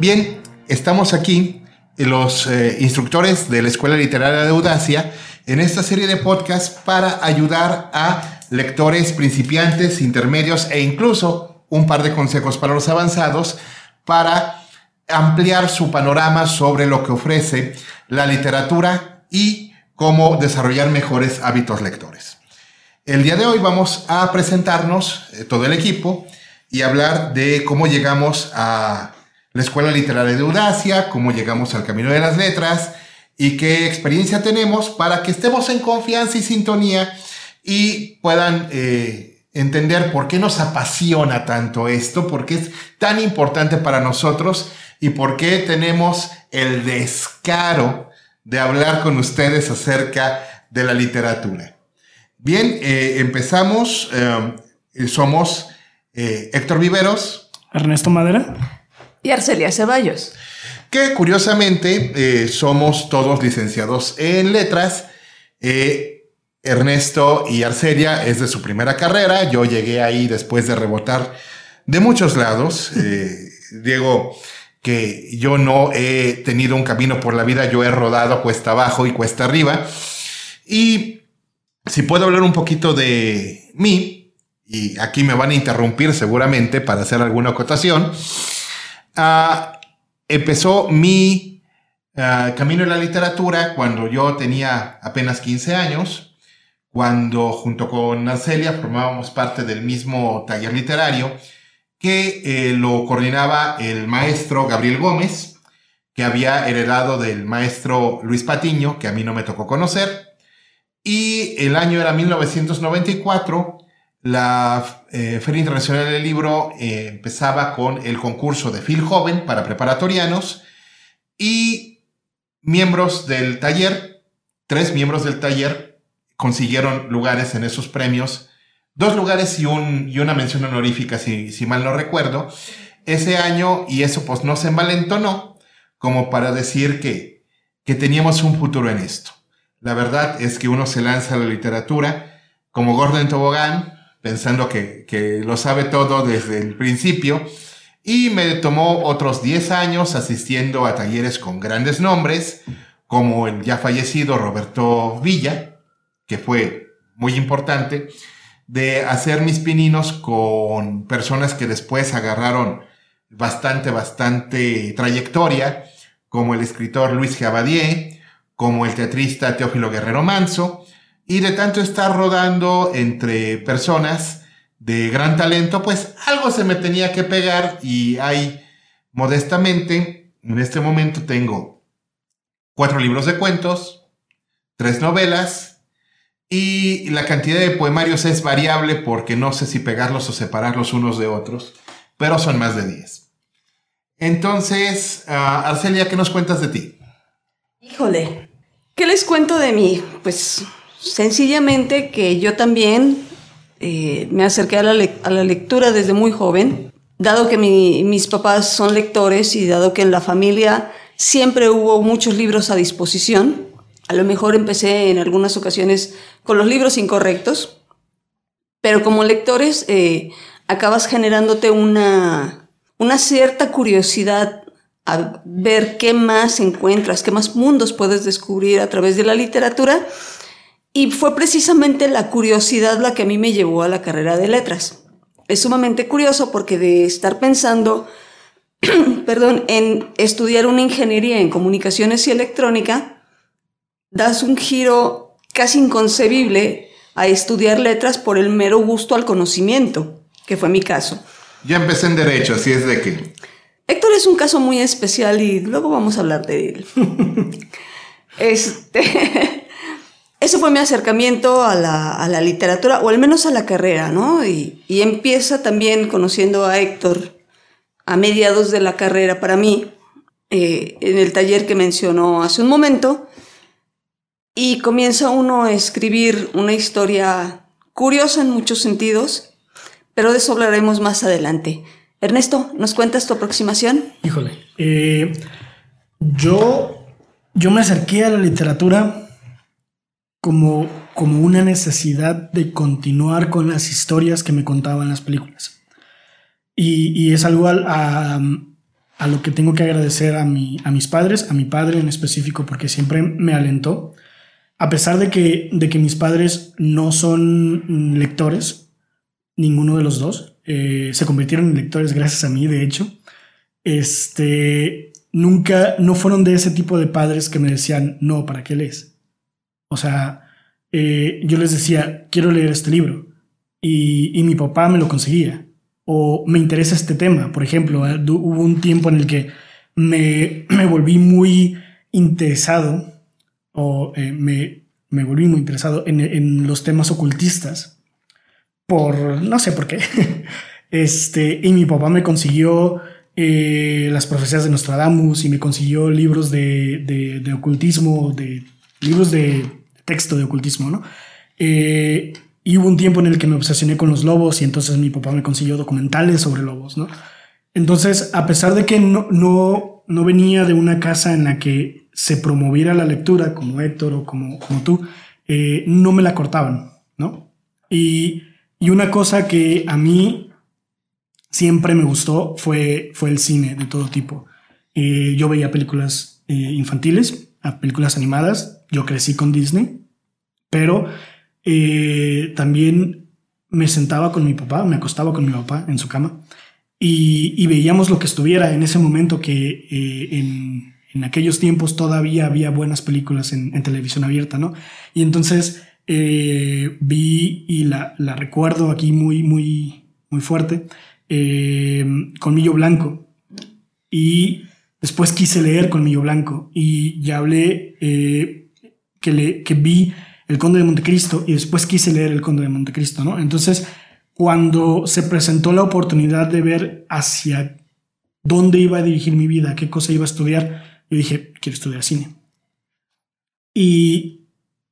Bien, estamos aquí, los eh, instructores de la Escuela Literaria de Audacia, en esta serie de podcasts para ayudar a lectores principiantes, intermedios e incluso un par de consejos para los avanzados para ampliar su panorama sobre lo que ofrece la literatura y cómo desarrollar mejores hábitos lectores. El día de hoy vamos a presentarnos eh, todo el equipo y hablar de cómo llegamos a la Escuela Literaria de Audacia, cómo llegamos al Camino de las Letras y qué experiencia tenemos para que estemos en confianza y sintonía y puedan eh, entender por qué nos apasiona tanto esto, por qué es tan importante para nosotros y por qué tenemos el descaro de hablar con ustedes acerca de la literatura. Bien, eh, empezamos. Eh, somos Héctor Viveros. Ernesto Madera y Arcelia Ceballos. Que curiosamente eh, somos todos licenciados en letras. Eh, Ernesto y Arcelia es de su primera carrera. Yo llegué ahí después de rebotar de muchos lados. Eh, Diego, que yo no he tenido un camino por la vida, yo he rodado cuesta abajo y cuesta arriba. Y si puedo hablar un poquito de mí, y aquí me van a interrumpir seguramente para hacer alguna acotación. Ah, empezó mi ah, camino en la literatura cuando yo tenía apenas 15 años, cuando junto con Arcelia formábamos parte del mismo taller literario que eh, lo coordinaba el maestro Gabriel Gómez, que había heredado del maestro Luis Patiño, que a mí no me tocó conocer. Y el año era 1994 la eh, Feria Internacional del Libro eh, empezaba con el concurso de Phil Joven para preparatorianos y miembros del taller, tres miembros del taller, consiguieron lugares en esos premios, dos lugares y, un, y una mención honorífica, si, si mal no recuerdo, ese año y eso pues no se envalentonó como para decir que, que teníamos un futuro en esto. La verdad es que uno se lanza a la literatura como Gordon Tobogán, pensando que, lo sabe todo desde el principio. Y me tomó otros 10 años asistiendo a talleres con grandes nombres, como el ya fallecido Roberto Villa, que fue muy importante, de hacer mis pininos con personas que después agarraron bastante, bastante trayectoria, como el escritor Luis Javadier, como el teatrista Teófilo Guerrero Manso, y de tanto estar rodando entre personas de gran talento, pues algo se me tenía que pegar y hay modestamente, en este momento tengo cuatro libros de cuentos, tres novelas y la cantidad de poemarios es variable porque no sé si pegarlos o separarlos unos de otros, pero son más de diez. Entonces, uh, Arcelia, ¿qué nos cuentas de ti? Híjole, ¿qué les cuento de mí? Pues Sencillamente que yo también eh, me acerqué a la, lectura desde muy joven, dado que mis papás son lectores y dado que en la familia siempre hubo muchos libros a disposición. A lo mejor empecé en algunas ocasiones con los libros incorrectos, pero como lectores eh, acabas generándote una, una cierta curiosidad a ver qué más encuentras, qué más mundos puedes descubrir a través de la literatura y fue precisamente la curiosidad la que a mí me llevó a la carrera de letras. Es sumamente curioso porque de estar pensando, perdón, en estudiar una ingeniería en comunicaciones y electrónica, das un giro casi inconcebible a estudiar letras por el mero gusto al conocimiento, que fue mi caso. Ya empecé en derecho, así es de que... Héctor es un caso muy especial y luego vamos a hablar de él. este, ese fue mi acercamiento a la, literatura, o al menos a la carrera, ¿no? Y, empieza también conociendo a Héctor a mediados de la carrera para mí, eh, en el taller que mencionó hace un momento, y comienza uno a escribir una historia curiosa en muchos sentidos, pero de eso hablaremos más adelante. Ernesto, ¿nos cuentas tu aproximación? Híjole, eh, yo, yo me acerqué a la literatura como, como una necesidad de continuar con las historias que me contaban las películas. Y, es algo a, a lo que tengo que agradecer a, mi, a mis padres, a mi padre en específico, porque siempre me alentó. A pesar de que, de que mis padres no son lectores, ninguno de los dos, eh, se convirtieron en lectores gracias a mí, de hecho. Este, nunca, no fueron de ese tipo de padres que me decían, no, ¿para qué lees? O sea, eh, yo les decía, quiero leer este libro. Y, y mi papá me lo conseguía o me interesa este tema. Por ejemplo, eh, hubo un tiempo en el que me, me volví muy interesado o eh, me, me, volví muy interesado en, en, los temas ocultistas. Por no sé por qué. Este, y mi papá me consiguió eh, las profecías de Nostradamus y me consiguió libros de, de, de ocultismo, de libros de texto de ocultismo, ¿no? Eh, y hubo un tiempo en el que me obsesioné con los lobos y entonces mi papá me consiguió documentales sobre lobos, ¿no? Entonces, a pesar de que no, no, no venía de una casa en la que se promoviera la lectura, como Héctor o como, como tú, eh, no me la cortaban, ¿no? Y, y, una cosa que a mí siempre me gustó fue, fue el cine de todo tipo. Eh, yo veía películas infantiles, películas animadas, yo crecí con Disney, pero eh, también me sentaba con mi papá, me acostaba con mi papá en su cama y, veíamos lo que estuviera en ese momento que eh, en, en, aquellos tiempos todavía había buenas películas en, en televisión abierta, ¿no? Y entonces eh, vi y la, la, recuerdo aquí muy, muy, muy fuerte, eh, Colmillo Blanco. Y después quise leer Colmillo Blanco y ya hablé eh, que, le, que vi el Conde de Montecristo y después quise leer El Conde de Montecristo, ¿no? Entonces, cuando se presentó la oportunidad de ver hacia dónde iba a dirigir mi vida, qué cosa iba a estudiar, yo dije, quiero estudiar cine. Y,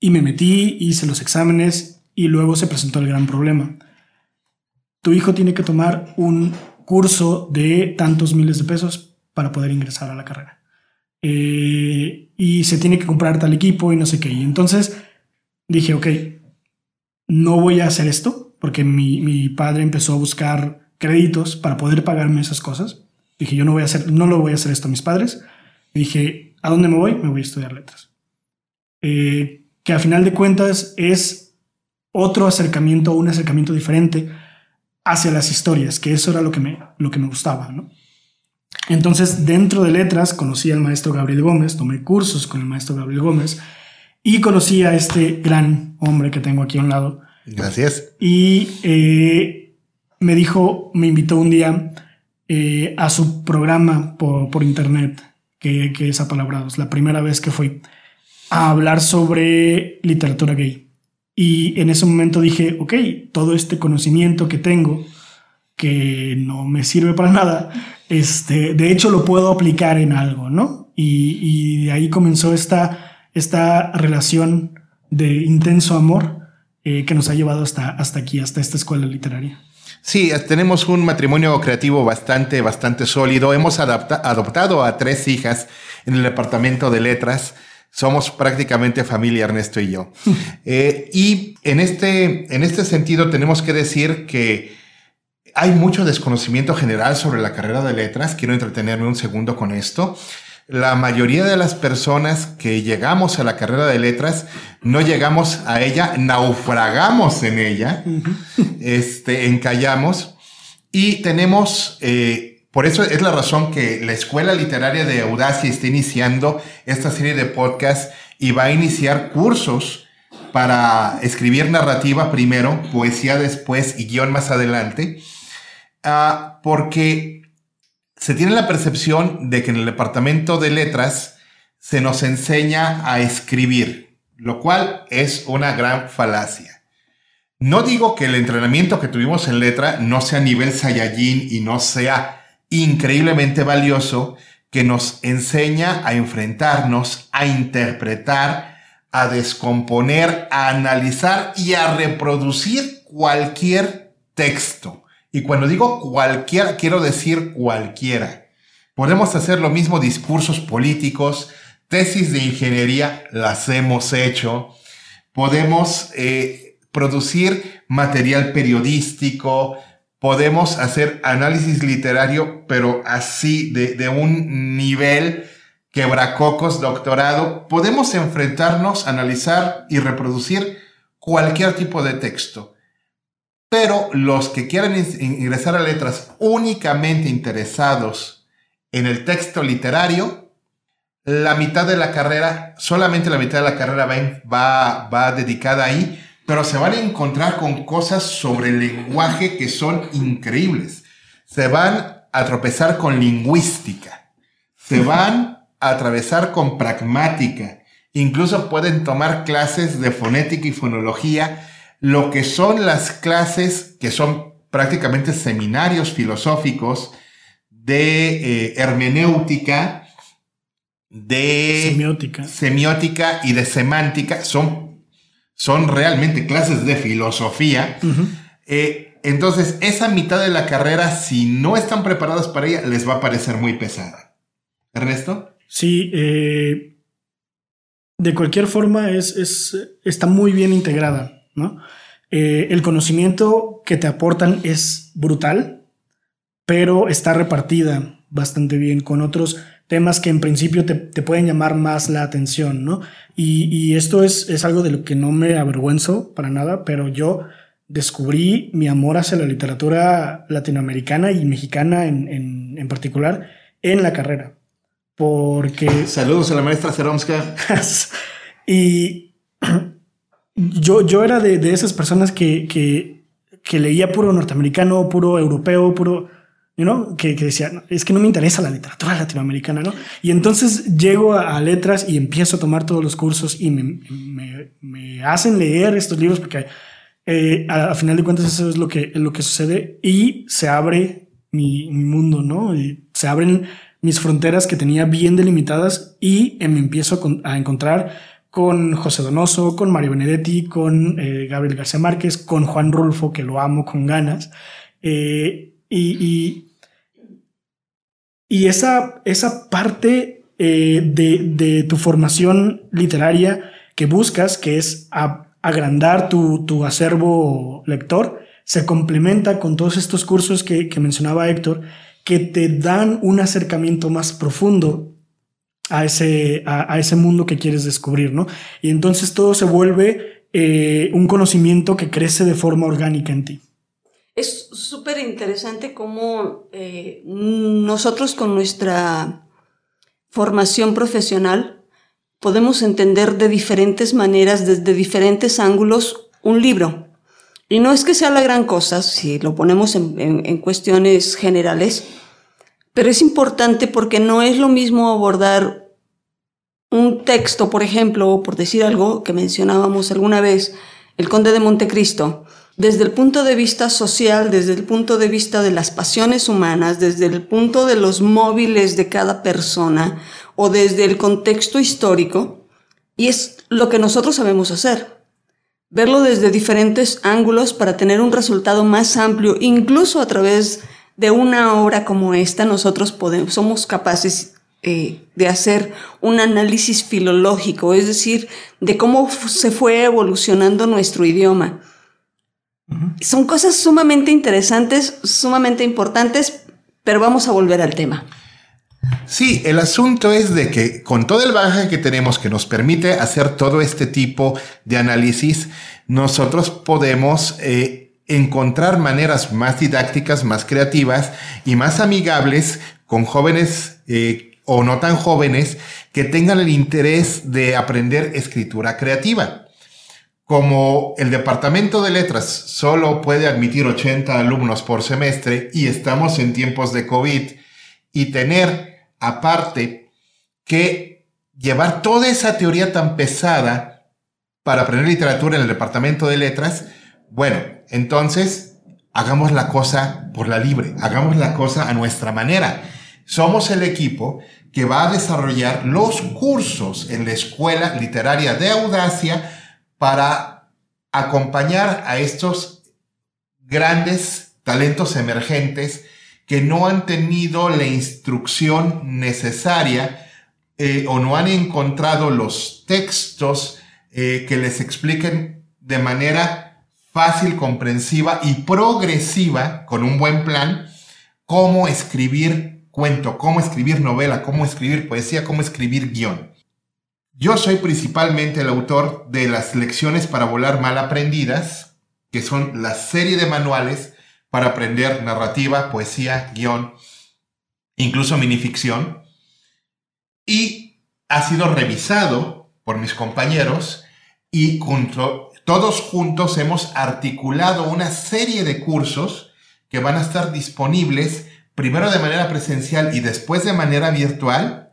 y me metí, hice los exámenes y luego se presentó el gran problema. Tu hijo tiene que tomar un curso de tantos miles de pesos para poder ingresar a la carrera. Eh, y se tiene que comprar tal equipo y no sé qué. Y entonces dije, ok, no voy a hacer esto, porque mi, mi, padre empezó a buscar créditos para poder pagarme esas cosas. Dije, yo no voy a hacer, no lo voy a hacer esto a mis padres. dije, ¿a dónde me voy? Me voy a estudiar letras. Eh, que a final de cuentas es otro acercamiento, un acercamiento diferente hacia las historias, que eso era lo que me, lo que me gustaba, ¿no? Entonces, dentro de letras, conocí al maestro Gabriel Gómez, tomé cursos con el maestro Gabriel Gómez, y conocí a este gran hombre que tengo aquí a un lado. Gracias. Y eh, me dijo, me invitó un día eh, a su programa por, por internet, que, que, es Apalabrados, la primera vez que fui a hablar sobre literatura gay. Y en ese momento dije, ok, todo este conocimiento que tengo, que no me sirve para nada, este, de hecho lo puedo aplicar en algo, ¿no? Y, y de ahí comenzó esta esta relación de intenso amor eh, que nos ha llevado hasta, hasta aquí, hasta esta escuela literaria. Sí, tenemos un matrimonio creativo bastante, bastante sólido. Hemos adoptado a tres hijas en el departamento de letras. Somos prácticamente familia Ernesto y yo. eh, y en este, en este sentido tenemos que decir que hay mucho desconocimiento general sobre la carrera de letras. Quiero entretenerme un segundo con esto. La mayoría de las personas que llegamos a la carrera de letras no llegamos a ella, naufragamos en ella, este, encallamos. Y tenemos, eh, por eso es la razón que la Escuela Literaria de Audacia está iniciando esta serie de podcasts y va a iniciar cursos para escribir narrativa primero, poesía después y guion más adelante, uh, porque se tiene la percepción de que en el departamento de letras se nos enseña a escribir, lo cual es una gran falacia. No digo que el entrenamiento que tuvimos en letra no sea a nivel Saiyajin y no sea increíblemente valioso, que nos enseña a enfrentarnos, a interpretar, a descomponer, a analizar y a reproducir cualquier texto. Y cuando digo cualquiera, quiero decir cualquiera. Podemos hacer lo mismo discursos políticos, tesis de ingeniería, las hemos hecho. Podemos eh, producir material periodístico, podemos hacer análisis literario, pero así, de, de un nivel quebracocos, doctorado, podemos enfrentarnos, analizar y reproducir cualquier tipo de texto. Pero los que quieran ingresar a letras únicamente interesados en el texto literario, la mitad de la carrera, solamente la mitad de la carrera va, va, dedicada ahí, pero se van a encontrar con cosas sobre el lenguaje que son increíbles. Se van a tropezar con lingüística. Se van a atravesar con pragmática. Incluso pueden tomar clases de fonética y fonología lo que son las clases que son prácticamente seminarios filosóficos de eh, hermenéutica, de semiótica. semiótica y de semántica, son, son realmente clases de filosofía. Eh, entonces, esa mitad de la carrera, si no están preparados para ella, les va a parecer muy pesada. ¿Ernesto? Sí, eh, de cualquier forma es, está muy bien integrada. ¿No? Eh, el conocimiento que te aportan es brutal, pero está repartida bastante bien con otros temas que en principio te, pueden llamar más la atención, ¿no? Y, esto es, es, algo de lo que no me avergüenzo para nada, pero yo descubrí mi amor hacia la literatura latinoamericana y mexicana en, en particular en la carrera. Porque... Saludos a la maestra Ceromska. y yo, yo era de, de esas personas que, que, que, leía puro norteamericano, puro europeo, puro, you que, que, decía, es que no me interesa la literatura latinoamericana, ¿no? Y entonces llego a, letras y empiezo a tomar todos los cursos y me, me, me hacen leer estos libros porque eh, a, final de cuentas eso es lo que, lo que sucede y se abre mi, mi mundo, ¿no? Y se abren mis fronteras que tenía bien delimitadas y me empiezo a encontrar con José Donoso, con Mario Benedetti, con eh, Gabriel García Márquez, con Juan Rulfo, que lo amo con ganas. Eh, y, y, esa, esa parte eh, de, de, tu formación literaria que buscas, que es agrandar tu, tu, acervo lector, se complementa con todos estos cursos que mencionaba Héctor, que te dan un acercamiento más profundo a ese, a, ese mundo que quieres descubrir, ¿no? Y entonces todo se vuelve eh, un conocimiento que crece de forma orgánica en ti. Es súper interesante cómo eh, nosotros con nuestra formación profesional podemos entender de diferentes maneras, desde diferentes ángulos, un libro. Y no es que sea la gran cosa, si lo ponemos en, en cuestiones generales, pero es importante porque no es lo mismo abordar un texto, por ejemplo, por decir algo que mencionábamos alguna vez, el Conde de Montecristo, desde el punto de vista social, desde el punto de vista de las pasiones humanas, desde el punto de los móviles de cada persona o desde el contexto histórico, y es lo que nosotros sabemos hacer. Verlo desde diferentes ángulos para tener un resultado más amplio, incluso a través de una obra como esta, nosotros podemos, somos capaces eh, de hacer un análisis filológico, es decir, de cómo se fue evolucionando nuestro idioma. Son cosas sumamente interesantes, sumamente importantes, pero vamos a volver al tema. Sí, el asunto es de que con todo el bagaje que tenemos que nos permite hacer todo este tipo de análisis, nosotros podemos eh, encontrar maneras más didácticas, más creativas y más amigables con jóvenes eh, o no tan jóvenes que tengan el interés de aprender escritura creativa. Como el departamento de letras solo puede admitir 80 alumnos por semestre y estamos en tiempos de COVID y tener aparte que llevar toda esa teoría tan pesada para aprender literatura en el departamento de letras, bueno, entonces hagamos la cosa por la libre, hagamos la cosa a nuestra manera. Somos el equipo que va a desarrollar los cursos en la Escuela Literaria de Audacia para acompañar a estos grandes talentos emergentes que no han tenido la instrucción necesaria eh, o no han encontrado los textos eh, que les expliquen de manera fácil, comprensiva y progresiva, con un buen plan, cómo escribir cuento, cómo escribir novela, cómo escribir poesía, cómo escribir guion. Yo soy principalmente el autor de las lecciones para volar mal aprendidas, que son la serie de manuales para aprender narrativa, poesía, guion, incluso minificción. Y ha sido revisado por mis compañeros y todos juntos hemos articulado una serie de cursos que van a estar disponibles primero de manera presencial y después de manera virtual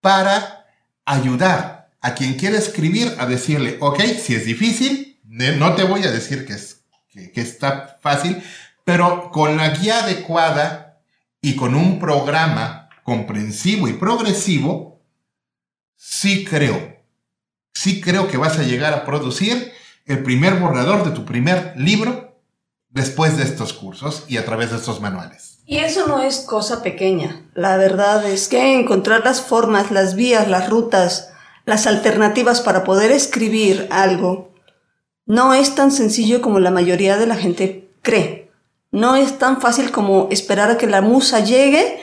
para ayudar a quien quiere escribir a decirle, ok, si es difícil, no te voy a decir que, es, que está fácil, pero con la guía adecuada y con un programa comprensivo y progresivo, sí creo, sí creo que vas a llegar a producir el primer borrador de tu primer libro después de estos cursos y a través de estos manuales. Y eso no es cosa pequeña. La verdad es que encontrar las formas, las vías, las rutas, las alternativas para poder escribir algo no es tan sencillo como la mayoría de la gente cree. No es tan fácil como esperar a que la musa llegue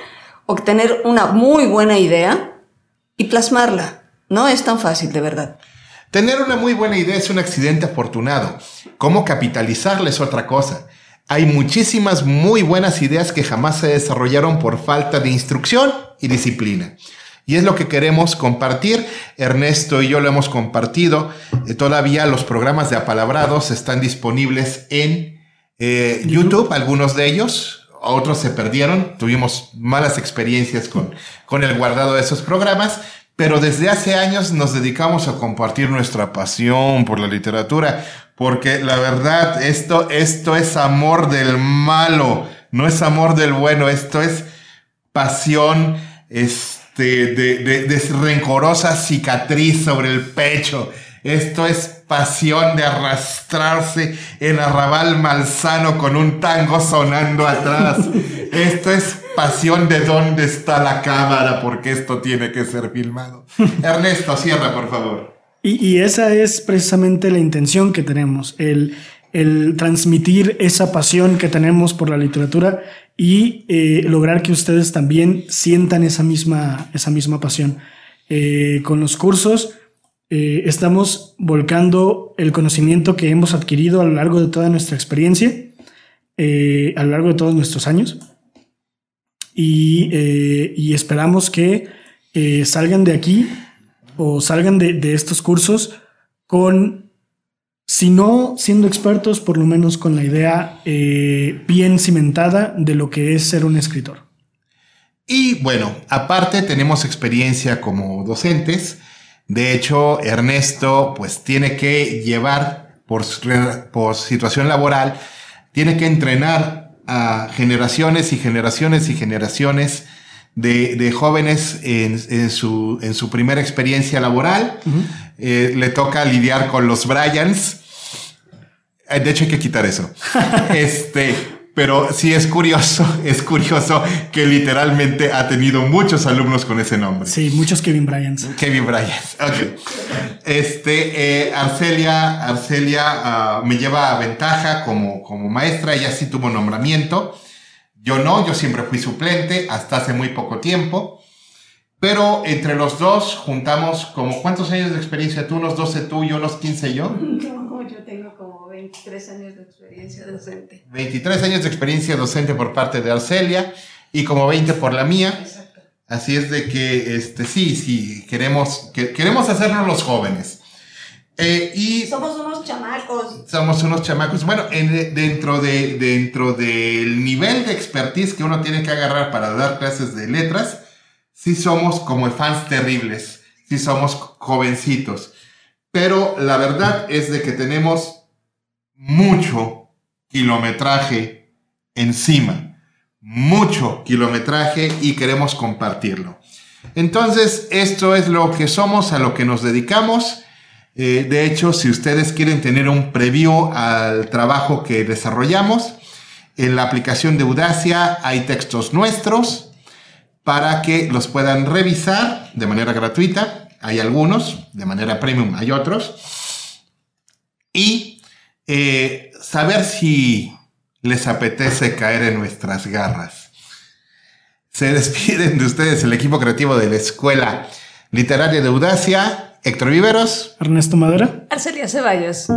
o tener una muy buena idea y plasmarla. No es tan fácil, de verdad. Tener una muy buena idea es un accidente afortunado. Cómo capitalizarla es otra cosa. Hay muchísimas muy buenas ideas que jamás se desarrollaron por falta de instrucción y disciplina. Y es lo que queremos compartir. Ernesto y yo lo hemos compartido. Eh, todavía los programas de apalabrados están disponibles en eh, YouTube, algunos de ellos. Otros se perdieron. Tuvimos malas experiencias con, con el guardado de esos programas pero desde hace años nos dedicamos a compartir nuestra pasión por la literatura, porque la verdad, esto, esto es amor del malo, no es amor del bueno, esto es pasión este, de, de, de rencorosa cicatriz sobre el pecho. Esto es pasión de arrastrarse en arrabal malsano con un tango sonando atrás. Esto es pasión de dónde está la cámara, porque esto tiene que ser filmado. Ernesto, cierra, por favor. Y, esa es precisamente la intención que tenemos, el, el transmitir esa pasión que tenemos por la literatura y eh, lograr que ustedes también sientan esa misma, esa misma pasión. Eh, con los cursos eh, estamos volcando el conocimiento que hemos adquirido a lo largo de toda nuestra experiencia, a lo largo de todos nuestros años eh, y, esperamos que eh, salgan de aquí o salgan de, estos cursos con, si no siendo expertos, por lo menos con la idea eh, bien cimentada de lo que es ser un escritor. Y bueno, aparte tenemos experiencia como docentes. De hecho, Ernesto pues tiene que llevar por, por situación laboral, tiene que entrenar a generaciones y generaciones y generaciones de, jóvenes en, su, en su primera experiencia laboral. Eh, le toca lidiar con los Bryans. Eh, de hecho, hay que quitar eso. este, pero sí es curioso, es curioso que literalmente ha tenido muchos alumnos con ese nombre. Sí, muchos Kevin Bryans. Kevin Bryans, ok. Este, eh, Arcelia, Arcelia ah, me lleva a ventaja como, como maestra, ella sí tuvo nombramiento. Yo no, yo siempre fui suplente hasta hace muy poco tiempo. Pero entre los dos juntamos como, ¿cuántos años de experiencia tú? ¿Unos 12 tú y unos 15 yo? No, yo tengo como 23 años de experiencia docente. 23 años de experiencia docente por parte de Arcelia y como 20 por la mía. Exacto. Así es de que, este, sí, sí, queremos, que, queremos hacernos los jóvenes. Eh, y somos unos chamacos. Somos unos chamacos. Bueno, dentro, de, dentro del nivel de expertise que uno tiene que agarrar para dar clases de letras, sí somos como fans terribles, sí somos jovencitos. Pero la verdad es de que tenemos mucho kilometraje encima, mucho kilometraje y queremos compartirlo. Entonces, esto es lo que somos, a lo que nos dedicamos. Eh, de hecho, si ustedes quieren tener un preview al trabajo que desarrollamos, en la aplicación de Audacia hay textos nuestros para que los puedan revisar de manera gratuita. Hay algunos, de manera premium hay otros. Y eh, saber si les apetece caer en nuestras garras. Se despiden de ustedes el equipo creativo de la Escuela Literaria de Audacia, Héctor Viveros, Ernesto Madera. Arcelia Ceballos.